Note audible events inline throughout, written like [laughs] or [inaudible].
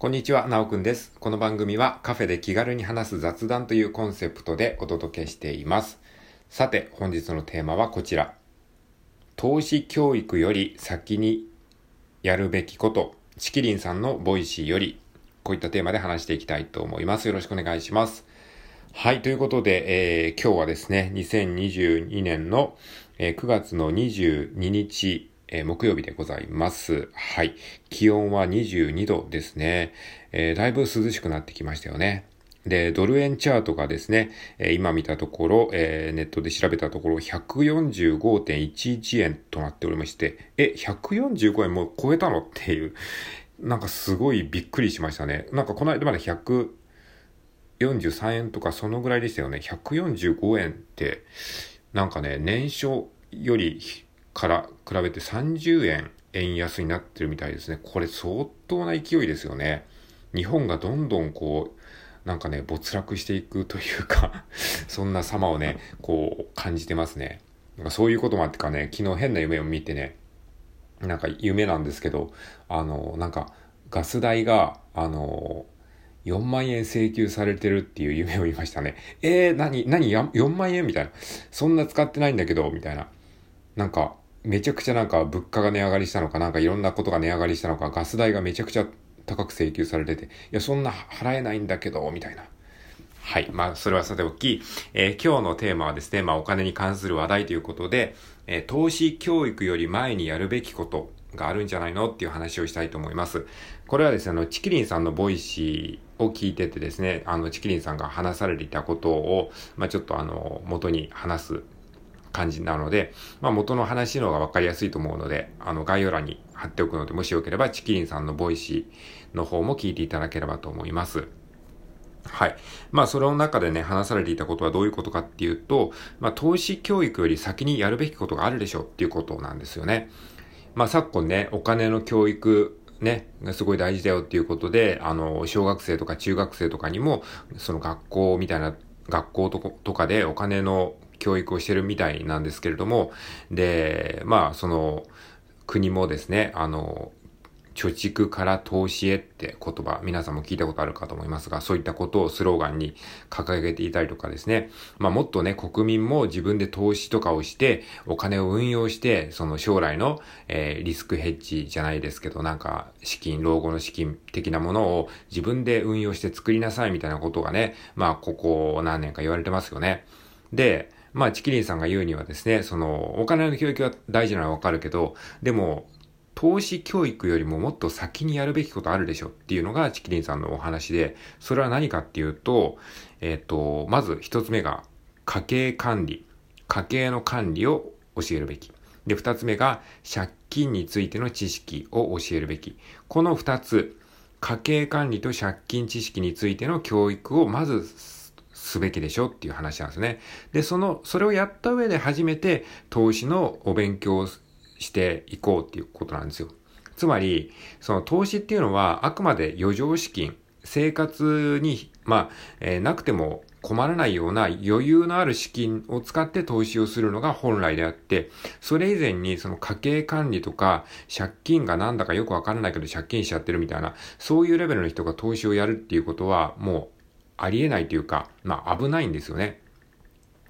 こんにちは、なおくんです。この番組はカフェで気軽に話す雑談というコンセプトでお届けしています。さて、本日のテーマはこちら。投資教育より先にやるべきこと、ちきりんさんの Voicy より、こういったテーマで話していきたいと思います。よろしくお願いします。はい、ということで、えー、今日はですね、2022年の、えー、9月の22日、えー、木曜日でございます。はい。気温は22度ですね。えー、だいぶ涼しくなってきましたよね。で、ドル円チャートがですね、え、今見たところ、え、ネットで調べたところ、145.11円となっておりまして、え、145円もう超えたのっていう、なんかすごいびっくりしましたね。なんかこの間まで143円とかそのぐらいでしたよね。145円って、なんかね、年初よりから比べて30円円安になってるみたいですね。これ相当な勢いですよね。日本がどんどんこう、なんかね、没落していくというか [laughs] そんな様をね、こう感じてますね。なんかそういうこともあってかね、昨日変な夢を見てね、なんか夢なんですけど、あの、なんかガス代が、あの、4万円請求されてるっていう夢を見ましたね。えー、何、何、4万円みたいな。そんな使ってないんだけど、みたいな。なんか、めちゃくちゃなんか物価が値上がりしたのか、なんかいろんなことが値上がりしたのか、ガス代がめちゃくちゃ高く請求されてて、いや、そんな払えないんだけど、みたいな。はい。まあ、それはさておき、えー、今日のテーマはですね、まあ、お金に関する話題ということで、えー、投資教育より前にやるべきことがあるんじゃないのっていう話をしたいと思います。これはですね、あの、ちきりんさんの Voicyを聞いててですね、あの、ちきりんさんが話されていたことを、まあ、ちょっとあの、元に話す感じなので、まあ、元の話の方がわかりやすいと思うので、あの、概要欄に貼っておくので、もしよければ、ちきりんさんの Voicy の方も聞いていただければと思います。はい。まあ、それの中でね、話されていたことはどういうことかっていうと、まあ、投資教育より先にやるべきことがあるでしょうっていうことなんですよね。まあ、昨今ね、お金の教育、ね、すごい大事だよっていうことで、あの、小学生とか中学生とかにも、その学校みたいな、学校とかでお金の教育をしてるみたいなんですけれども、で、まあ、その、国もですね、あの、貯蓄から投資へって言葉、皆さんも聞いたことあるかと思いますが、そういったことをスローガンに掲げていたりとかですね。まあもっとね、国民も自分で投資とかをして、お金を運用して、その将来の、えー、リスクヘッジじゃないですけど、なんか資金、老後の資金的なものを自分で運用して作りなさいみたいなことがね、まあここ何年か言われてますよね。で、まあ、チキリンさんが言うにはですね、その、お金の教育は大事なのはわかるけど、でも、投資教育よりももっと先にやるべきことあるでしょっていうのがチキリンさんのお話で、それは何かっていうと、えっ、ー、と、まず一つ目が家計管理。家計の管理を教えるべき。で、二つ目が借金についての知識を教えるべき。この二つ、家計管理と借金知識についての教育をまずすべきでしょっていう話なんですね。で、その、それをやった上で初めて投資のお勉強をしていこうっていうことなんですよ。つまり、その投資っていうのはあくまで余剰資金、生活に、まあ、えー、なくても困らないような余裕のある資金を使って投資をするのが本来であって、それ以前にその家計管理とか借金がなんだかよくわからないけど借金しちゃってるみたいな、そういうレベルの人が投資をやるっていうことはもうありえないというか、まあ危ないんですよね。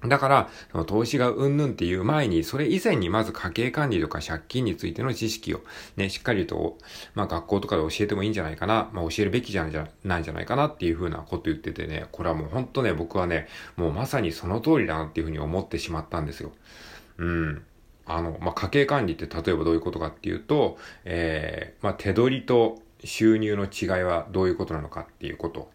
だから、その投資がうんぬんっていう前に、それ以前にまず家計管理とか借金についての知識をね、しっかりと、まあ学校とかで教えてもいいんじゃないかな、まあ教えるべきじゃないんじゃないかなっていうふうなこと言っててね、これはもうほんとね、僕はね、もうまさにその通りだなっていうふうに思ってしまったんですよ。うん。あの、まあ家計管理って例えばどういうことかっていうと、えー、まあ手取りと収入の違いはどういうことなのかっていうこと。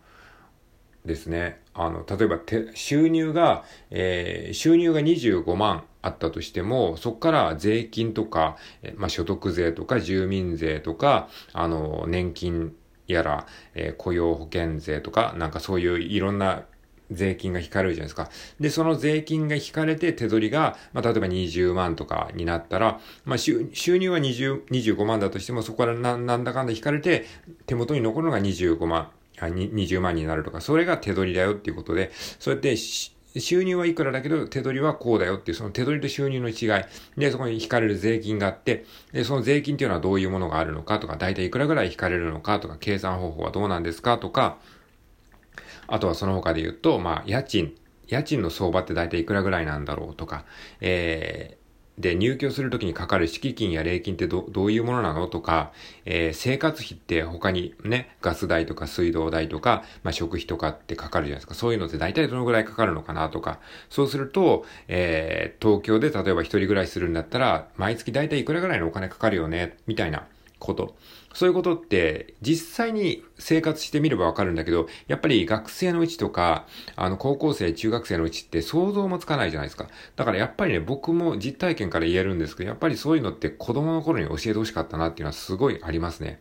ですね。あの、例えば、収入が、えー、収入が25万あったとしても、そこから税金とか、えまあ、所得税とか住民税とか、あの、年金やら、えー、雇用保険税とか、なんかそういういろんな税金が引かれるじゃないですか。で、その税金が引かれて手取りが、まあ、例えば20万とかになったら、まあ、収入は20、25万だとしても、そこからななんだかんだ引かれて、手元に残るのが25万。20万になるとか、それが手取りだよっていうことで、そうやって収入はいくらだけど手取りはこうだよっていう、その手取りと収入の違い。で、そこに引かれる税金があって、で、その税金っていうのはどういうものがあるのかとか、だいたいいくらぐらい引かれるのかとか、計算方法はどうなんですかとか、あとはその他で言うと、まあ、家賃。家賃の相場って大体いくらぐらいなんだろうとか、えで、入居するときにかかる敷金や礼金ってどどういうものなの？とか、えー、生活費って他にね、ガス代とか水道代とか、まあ、食費とかってかかるじゃないですか。そういうのって大体どのぐらいかかるのかな？とか、そうすると、えー、東京で例えば一人暮らしするんだったら、毎月大体いくらぐらいのお金かかるよね、みたいな。こと。そういうことって実際に生活してみればわかるんだけど、やっぱり学生のうちとか、あの高校生、中学生のうちって想像もつかないじゃないですか。だからやっぱりね、僕も実体験から言えるんですけど、やっぱりそういうのって子供の頃に教えてほしかったなっていうのはすごいありますね。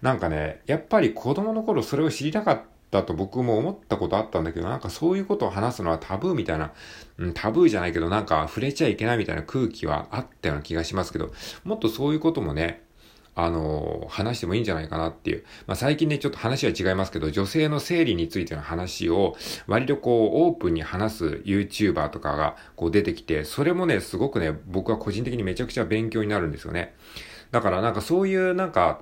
なんかね、やっぱり子供の頃それを知りたかったと僕も思ったことあったんだけど、なんかそういうことを話すのはタブーみたいな、うん、タブーじゃないけどなんか触れちゃいけないみたいな空気はあったような気がしますけど、もっとそういうこともね、あの、話してもいいんじゃないかなっていう。まあ、最近ね、ちょっと話は違いますけど、女性の生理についての話を、割とこう、オープンに話す YouTuber とかが、こう出てきて、それもね、すごくね、僕は個人的にめちゃくちゃ勉強になるんですよね。だからなんかそういうなんか、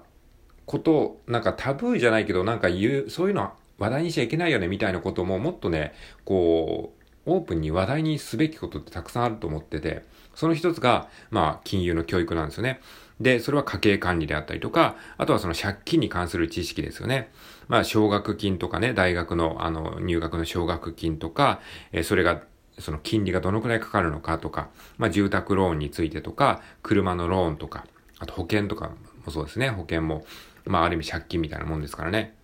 こと、なんかタブーじゃないけど、なんか言う、そういうのは話題にしちゃいけないよね、みたいなことももっとね、こう、オープンに話題にすべきことってたくさんあると思ってて、その一つが、まあ、金融の教育なんですよね。で、それは家計管理であったりとか、あとはその借金に関する知識ですよね。まあ、奨学金とかね、大学の、あの、入学の奨学金とか、え、それが、その金利がどのくらいかかるのかとか、まあ、住宅ローンについてとか、車のローンとか、あと保険とかもそうですね。保険も、まあ、ある意味借金みたいなもんですからね。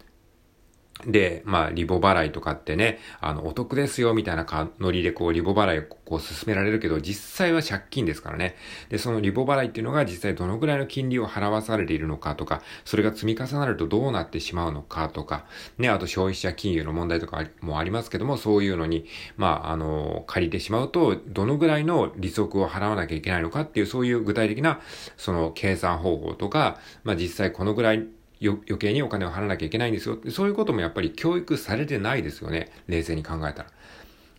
で、まあ、リボ払いとかってね、あの、お得ですよ、みたいなノリでこう、リボ払いをこう、進められるけど、実際は借金ですからね。で、そのリボ払いっていうのが実際どのぐらいの金利を払わされているのかとか、それが積み重なるとどうなってしまうのかとか、ね、あと消費者金融の問題とかもありますけども、そういうのに、まあ、あの、借りてしまうと、どのぐらいの利息を払わなきゃいけないのかっていう、そういう具体的な、その計算方法とか、まあ、実際このぐらい余計にお金を払わなきゃいけないんですよ。そういうこともやっぱり教育されてないですよね。冷静に考えたら。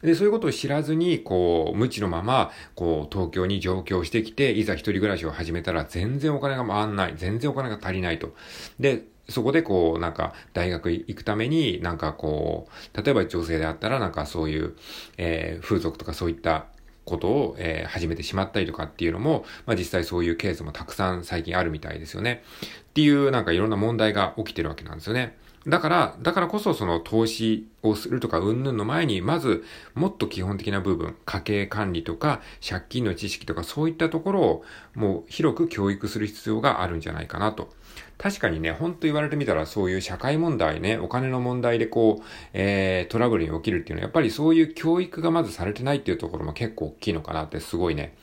で、そういうことを知らずに、こう、無知のまま、こう、東京に上京してきて、いざ一人暮らしを始めたら、全然お金が回んない。全然お金が足りないと。で、そこでこう、なんか、大学行くために、なんかこう、例えば女性であったら、なんかそういう、えー、風俗とかそういったことを、えー、始めてしまったりとかっていうのも、まあ実際そういうケースもたくさん最近あるみたいですよね。っていうなんかいろんな問題が起きてるわけなんですよね。だから、だからこそその投資をするとかうんぬんの前に、まずもっと基本的な部分、家計管理とか借金の知識とかそういったところをもう広く教育する必要があるんじゃないかなと。確かにね、ほんと言われてみたらそういう社会問題ね、お金の問題でこう、えー、トラブルに起きるっていうのはやっぱりそういう教育がまずされてないっていうところも結構大きいのかなってすごいね、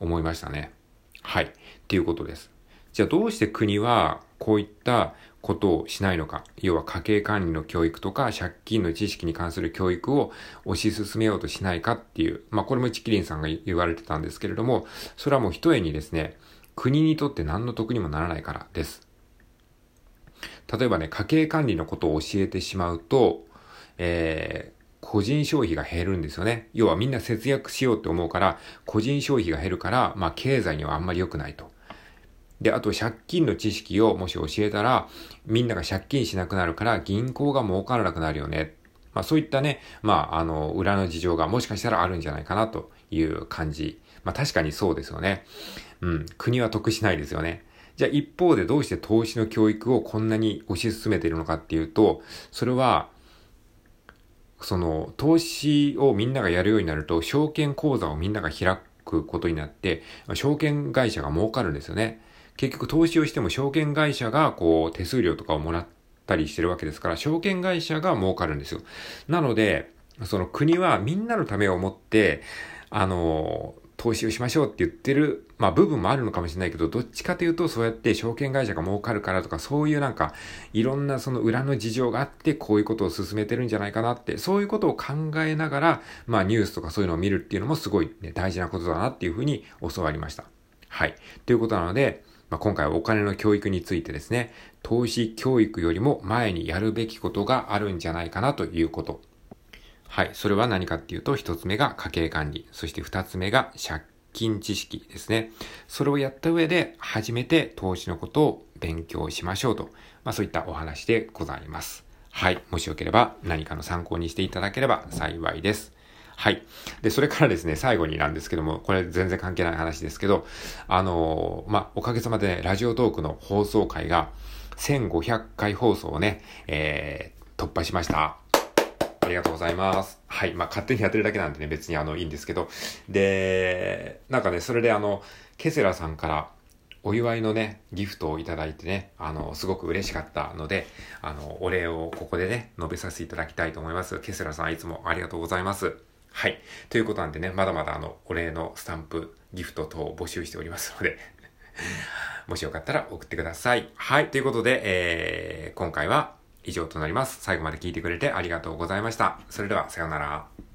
思いましたね。はい。っていうことです。じゃあどうして国はこういったことをしないのか。要は家計管理の教育とか借金の知識に関する教育を推し進めようとしないかっていう。まあこれもチキリンさんが言われてたんですけれども、それはもう一重にですね、国にとって何の得にもならないからです。例えばね、家計管理のことを教えてしまうと、えー、個人消費が減るんですよね。要はみんな節約しようって思うから、個人消費が減るから、まあ経済にはあんまり良くないと。で、あと借金の知識をもし教えたら、みんなが借金しなくなるから銀行が儲からなくなるよね。まあそういったね、まああの、裏の事情がもしかしたらあるんじゃないかなという感じ。まあ確かにそうですよね。うん、国は得しないですよね。じゃあ一方でどうして投資の教育をこんなに推し進めているのかっていうと、それは、その、投資をみんながやるようになると、証券口座をみんなが開くことになって、証券会社が儲かるんですよね。結局投資をしても証券会社がこう手数料とかをもらったりしてるわけですから、証券会社が儲かるんですよ。なので、その国はみんなのためを思って、あの、投資をしましょうって言ってる、まあ部分もあるのかもしれないけど、どっちかというとそうやって証券会社が儲かるからとか、そういうなんか、いろんなその裏の事情があって、こういうことを進めてるんじゃないかなって、そういうことを考えながら、まあニュースとかそういうのを見るっていうのもすごいね、大事なことだなっていうふうに教わりました。はい。ということなので、まあ、今回はお金の教育についてですね、投資教育よりも前にやるべきことがあるんじゃないかなということはい。それは何かっていうと、一つ目が家計管理。そして二つ目が借金知識ですね。それをやった上で、初めて投資のことを勉強しましょうと。まあそういったお話でございます。はい。もしよければ何かの参考にしていただければ幸いです。はい。で、それからですね、最後になんですけども、これ全然関係ない話ですけど、あのー、まあ、おかげさまでね、ラジオトークの放送回が、1500回放送をね、えー、突破しました。ありがとうございます。はい。まあ、勝手にやってるだけなんでね、別にあの、いいんですけど。で、なんかね、それであの、ケセラさんから、お祝いのね、ギフトをいただいてね、あの、すごく嬉しかったので、あの、お礼をここでね、述べさせていただきたいと思います。ケセラさんいつもありがとうございます。はい。ということなんでね、まだまだあの、お礼のスタンプ、ギフト等を募集しておりますので [laughs] もしよかったら送ってください。はい。ということで、えー、今回は以上となります。最後まで聞いてくれてありがとうございました。それでは、さようなら。